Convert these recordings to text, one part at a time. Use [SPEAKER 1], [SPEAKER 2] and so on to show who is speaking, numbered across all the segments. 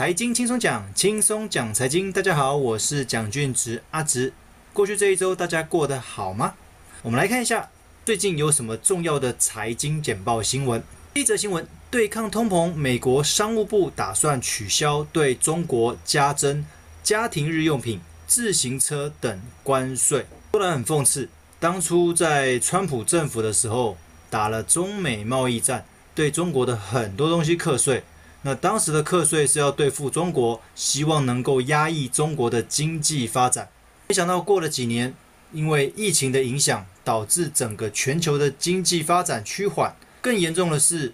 [SPEAKER 1] 财经轻松讲，轻松讲财经。大家好，我是蒋俊植阿植。过去这一周大家过得好吗？我们来看一下最近有什么重要的财经简报新闻。第一则新闻：对抗通膨，美国商务部打算取消对中国加征家庭日用品、自行车等关税。说来很讽刺，当初在川普政府的时候打了中美贸易战，对中国的很多东西课税。那当时的课税是要对付中国，希望能够压抑中国的经济发展。没想到过了几年，因为疫情的影响，导致整个全球的经济发展趋缓。更严重的是，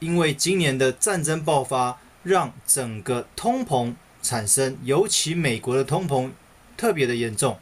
[SPEAKER 1] 因为今年的战争爆发，让整个通膨产生，尤其美国的通膨特别的严重。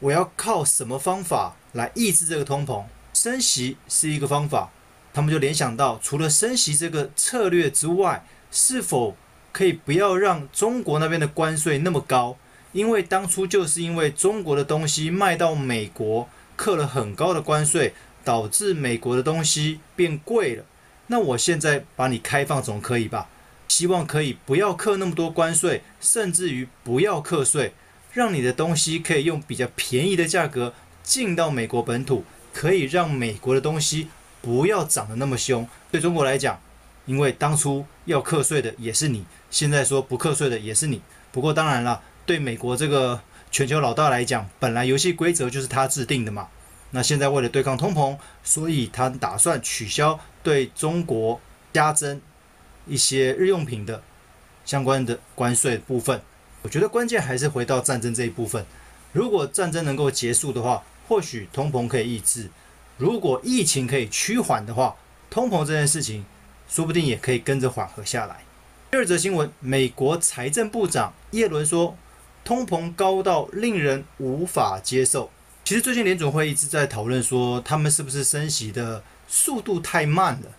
[SPEAKER 1] 我要靠什么方法来抑制这个通膨？升息是一个方法。他们就联想到，除了升息这个策略之外，是否可以不要让中国那边的关税那么高？因为当初就是因为中国的东西卖到美国，扣了很高的关税，导致美国的东西变贵了。那我现在把你开放总可以吧？希望可以不要扣那么多关税，甚至于不要课税，让你的东西可以用比较便宜的价格进到美国本土，可以让美国的东西不要涨得那么凶。对中国来讲。因为当初要课税的也是你，现在说不课税的也是你。不过当然了，对美国这个全球老大来讲，本来游戏规则就是他制定的嘛。那现在为了对抗通膨，所以他打算取消对中国加征一些日用品的相关的关税部分。我觉得关键还是回到战争这一部分。如果战争能够结束的话，或许通膨可以抑制；如果疫情可以趋缓的话，通膨这件事情。说不定也可以跟着缓和下来。第二则新闻，美国财政部长耶伦说，通膨高到令人无法接受。其实最近联总会一直在讨论说，他们是不是升息的速度太慢了？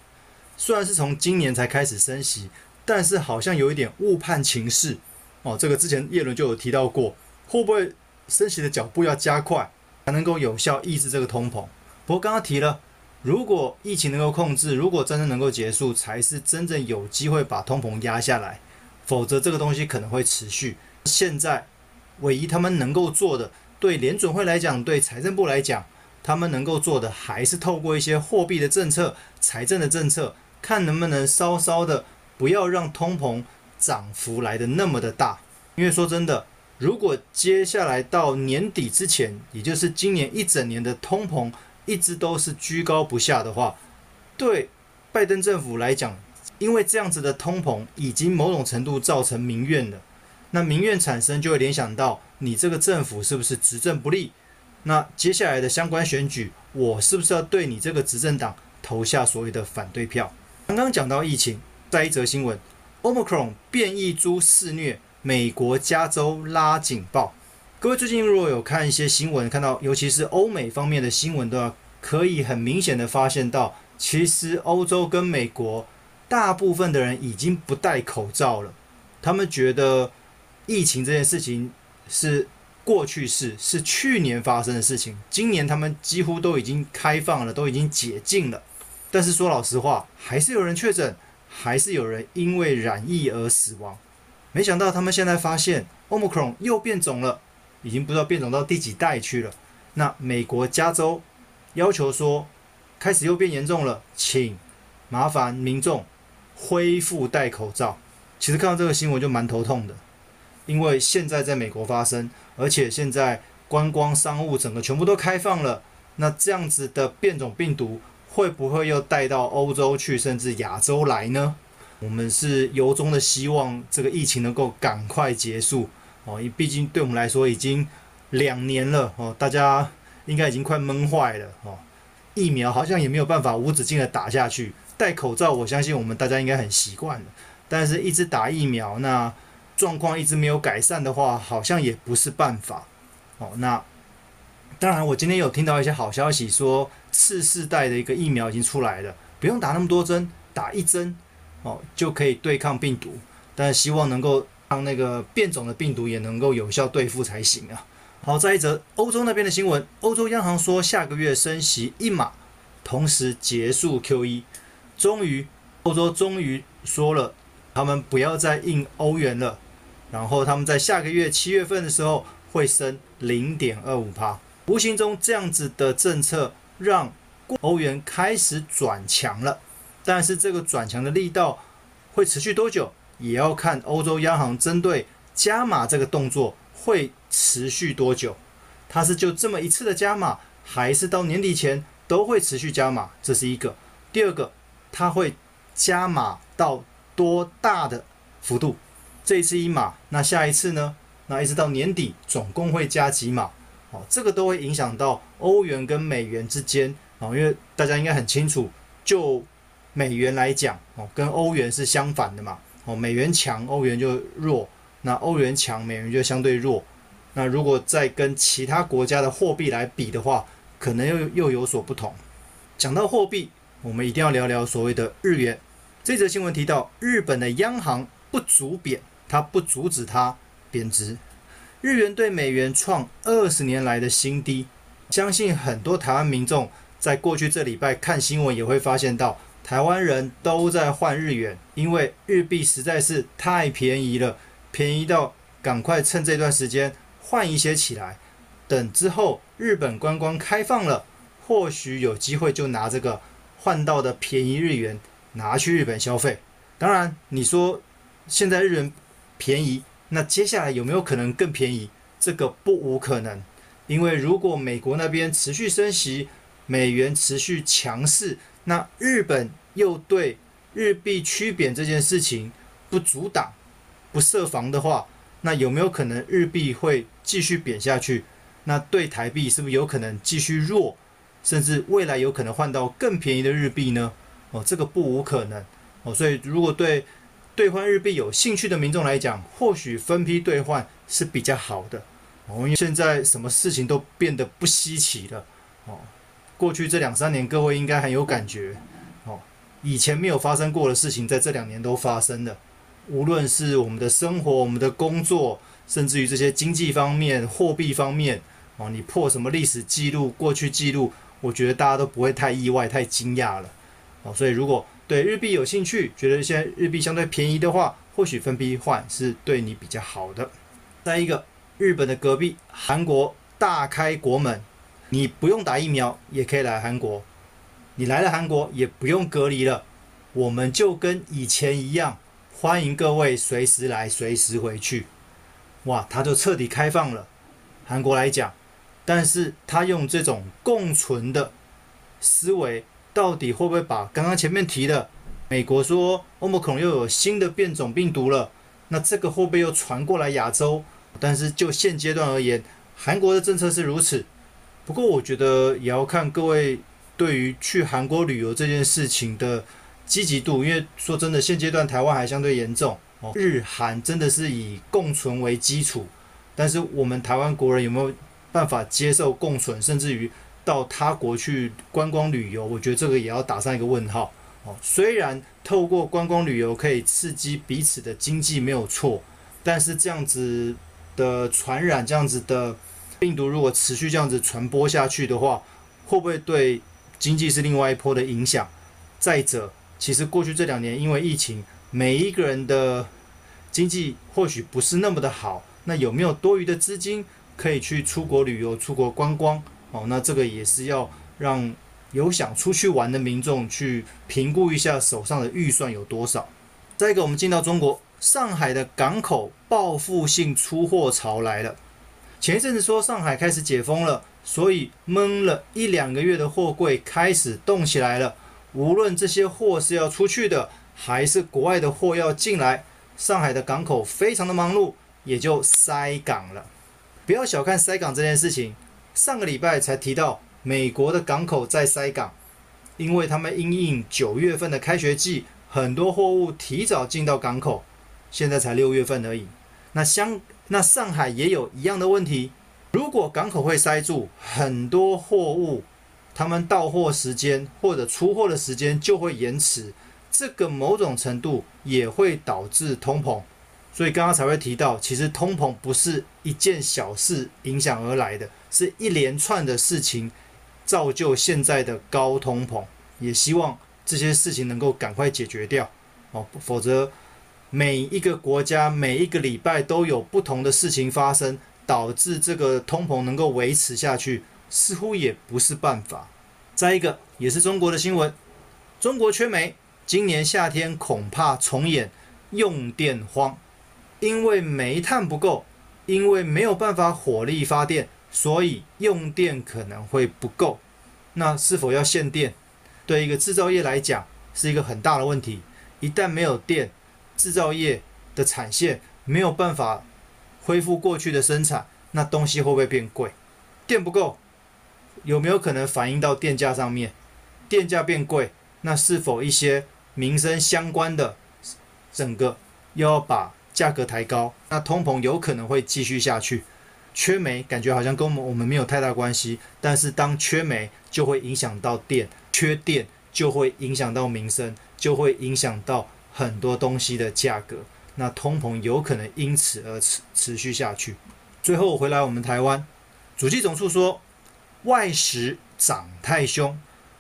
[SPEAKER 1] 虽然是从今年才开始升息，但是好像有一点误判情势。哦，这个之前耶伦就有提到过，会不会升息的脚步要加快，才能够有效抑制这个通膨？不过刚刚提了。如果疫情能够控制，如果战争能够结束，才是真正有机会把通膨压下来。否则，这个东西可能会持续。现在，唯一他们能够做的，对联准会来讲，对财政部来讲，他们能够做的，还是透过一些货币的政策、财政的政策，看能不能稍稍的不要让通膨涨幅来得那么的大。因为说真的，如果接下来到年底之前，也就是今年一整年的通膨，一直都是居高不下的话，对拜登政府来讲，因为这样子的通膨已经某种程度造成民怨了。那民怨产生，就会联想到你这个政府是不是执政不力？那接下来的相关选举，我是不是要对你这个执政党投下所谓的反对票？刚刚讲到疫情，再一则新闻，Omicron 变异株肆虐，美国加州拉警报。各位最近如果有看一些新闻，看到尤其是欧美方面的新闻的话，可以很明显的发现到，其实欧洲跟美国大部分的人已经不戴口罩了。他们觉得疫情这件事情是过去式，是去年发生的事情。今年他们几乎都已经开放了，都已经解禁了。但是说老实话，还是有人确诊，还是有人因为染疫而死亡。没想到他们现在发现 Omicron 又变种了。已经不知道变种到第几代去了。那美国加州要求说，开始又变严重了，请麻烦民众恢复戴口罩。其实看到这个新闻就蛮头痛的，因为现在在美国发生，而且现在观光商务整个全部都开放了，那这样子的变种病毒会不会又带到欧洲去，甚至亚洲来呢？我们是由衷的希望这个疫情能够赶快结束。哦，毕竟对我们来说已经两年了哦，大家应该已经快闷坏了哦。疫苗好像也没有办法无止境的打下去，戴口罩我相信我们大家应该很习惯了，但是一直打疫苗，那状况一直没有改善的话，好像也不是办法哦。那当然，我今天有听到一些好消息，说次世代的一个疫苗已经出来了，不用打那么多针，打一针哦就可以对抗病毒，但是希望能够。让那个变种的病毒也能够有效对付才行啊！好，再一则欧洲那边的新闻，欧洲央行说下个月升息一码，同时结束 QE，终于欧洲终于说了，他们不要再印欧元了，然后他们在下个月七月份的时候会升零点二五趴。无形中这样子的政策让欧元开始转强了，但是这个转强的力道会持续多久，也要看欧洲央行针对加码这个动作会持续多久。它是就这么一次的加码，还是到年底前都会持续加码？这是一个。第二个，它会加码到多大的幅度？这一次一码，那下一次呢？那一直到年底，总共会加几码？哦，这个都会影响到欧元跟美元之间哦，因为大家应该很清楚，就美元来讲哦，跟欧元是相反的嘛。哦，美元强，欧元就弱；那欧元强，美元就相对弱。那如果再跟其他国家的货币来比的话，可能又又有所不同。讲到货币。我们一定要聊聊所谓的日元。这则新闻提到，日本的央行不足贬，它不阻止它贬值。日元对美元创二十年来的新低。相信很多台湾民众在过去这礼拜看新闻也会发现到，台湾人都在换日元，因为日币实在是太便宜了，便宜到赶快趁这段时间换一些起来。等之后日本观光开放了，或许有机会就拿这个。换到的便宜日元拿去日本消费，当然你说现在日元便宜，那接下来有没有可能更便宜？这个不无可能，因为如果美国那边持续升息，美元持续强势，那日本又对日币趋贬这件事情不阻挡、不设防的话，那有没有可能日币会继续贬下去？那对台币是不是有可能继续弱？甚至未来有可能换到更便宜的日币呢？哦，这个不无可能哦。所以，如果对兑换日币有兴趣的民众来讲，或许分批兑换是比较好的哦。因为现在什么事情都变得不稀奇了哦。过去这两三年，各位应该很有感觉哦。以前没有发生过的事情，在这两年都发生了。无论是我们的生活、我们的工作，甚至于这些经济方面、货币方面哦，你破什么历史记录、过去记录。我觉得大家都不会太意外、太惊讶了，哦，所以如果对日币有兴趣，觉得现在日币相对便宜的话，或许分批换是对你比较好的。再一个，日本的隔壁韩国大开国门，你不用打疫苗也可以来韩国，你来了韩国也不用隔离了，我们就跟以前一样，欢迎各位随时来、随时回去。哇，他就彻底开放了，韩国来讲。但是他用这种共存的思维，到底会不会把刚刚前面提的美国说欧盟可能又有新的变种病毒了？那这个会不会又传过来亚洲？但是就现阶段而言，韩国的政策是如此。不过我觉得也要看各位对于去韩国旅游这件事情的积极度，因为说真的，现阶段台湾还相对严重哦。日韩真的是以共存为基础，但是我们台湾国人有没有？办法接受共存，甚至于到他国去观光旅游，我觉得这个也要打上一个问号哦。虽然透过观光旅游可以刺激彼此的经济没有错，但是这样子的传染，这样子的病毒如果持续这样子传播下去的话，会不会对经济是另外一波的影响？再者，其实过去这两年因为疫情，每一个人的经济或许不是那么的好，那有没有多余的资金？可以去出国旅游、出国观光，哦，那这个也是要让有想出去玩的民众去评估一下手上的预算有多少。再一个，我们进到中国，上海的港口报复性出货潮来了。前一阵子说上海开始解封了，所以闷了一两个月的货柜开始动起来了。无论这些货是要出去的，还是国外的货要进来，上海的港口非常的忙碌，也就塞港了。不要小看塞港这件事情，上个礼拜才提到美国的港口在塞港，因为他们因应九月份的开学季，很多货物提早进到港口，现在才六月份而已。那香那上海也有一样的问题，如果港口会塞住，很多货物他们到货时间或者出货的时间就会延迟，这个某种程度也会导致通膨。所以刚刚才会提到，其实通膨不是一件小事影响而来的，是一连串的事情造就现在的高通膨。也希望这些事情能够赶快解决掉哦，否则每一个国家每一个礼拜都有不同的事情发生，导致这个通膨能够维持下去，似乎也不是办法。再一个，也是中国的新闻，中国缺煤，今年夏天恐怕重演用电荒，因为煤炭不够，因为没有办法火力发电，所以用电可能会不够。那是否要限电？对一个制造业来讲，是一个很大的问题。一旦没有电，制造业的产线没有办法恢复过去的生产，那东西会不会变贵？电不够，有没有可能反映到电价上面？电价变贵，那是否一些民生相关的整个又要把价格抬高？那通膨有可能会继续下去。缺煤感觉好像跟我们我们没有太大关系，但是当缺煤就会影响到电，缺电就会影响到民生，就会影响到。很多东西的价格，那通膨有可能因此而持持续下去。最后回来我们台湾，主计总处说外食涨太凶，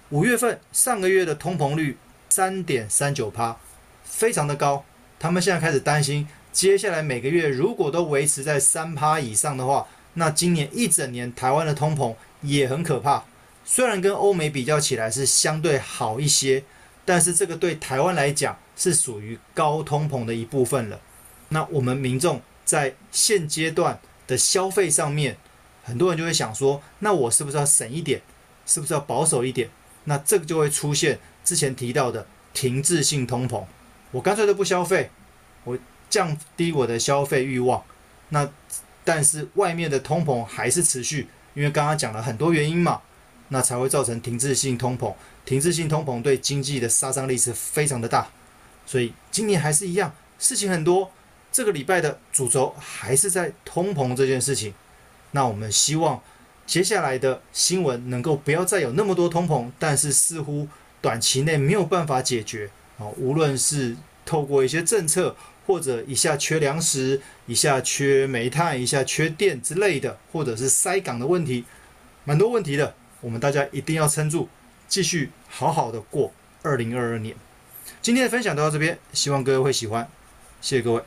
[SPEAKER 1] 五月份上个月的通膨率三点三九趴，非常的高。他们现在开始担心，接下来每个月如果都维持在三趴以上的话，那今年一整年台湾的通膨也很可怕。虽然跟欧美比较起来是相对好一些。但是这个对台湾来讲是属于高通膨的一部分了。那我们民众在现阶段的消费上面，很多人就会想说：那我是不是要省一点？是不是要保守一点？那这个就会出现之前提到的停滞性通膨。我干脆都不消费，我降低我的消费欲望。那但是外面的通膨还是持续，因为刚刚讲了很多原因嘛。那才会造成停滞性通膨，停滞性通膨对经济的杀伤力是非常的大，所以今年还是一样，事情很多。这个礼拜的主轴还是在通膨这件事情。那我们希望接下来的新闻能够不要再有那么多通膨，但是似乎短期内没有办法解决啊，无论是透过一些政策，或者一下缺粮食，一下缺煤炭，一下缺电之类的，或者是塞港的问题，蛮多问题的。我们大家一定要撑住，继续好好的过二零二二年。今天的分享到这边，希望各位会喜欢，谢谢各位。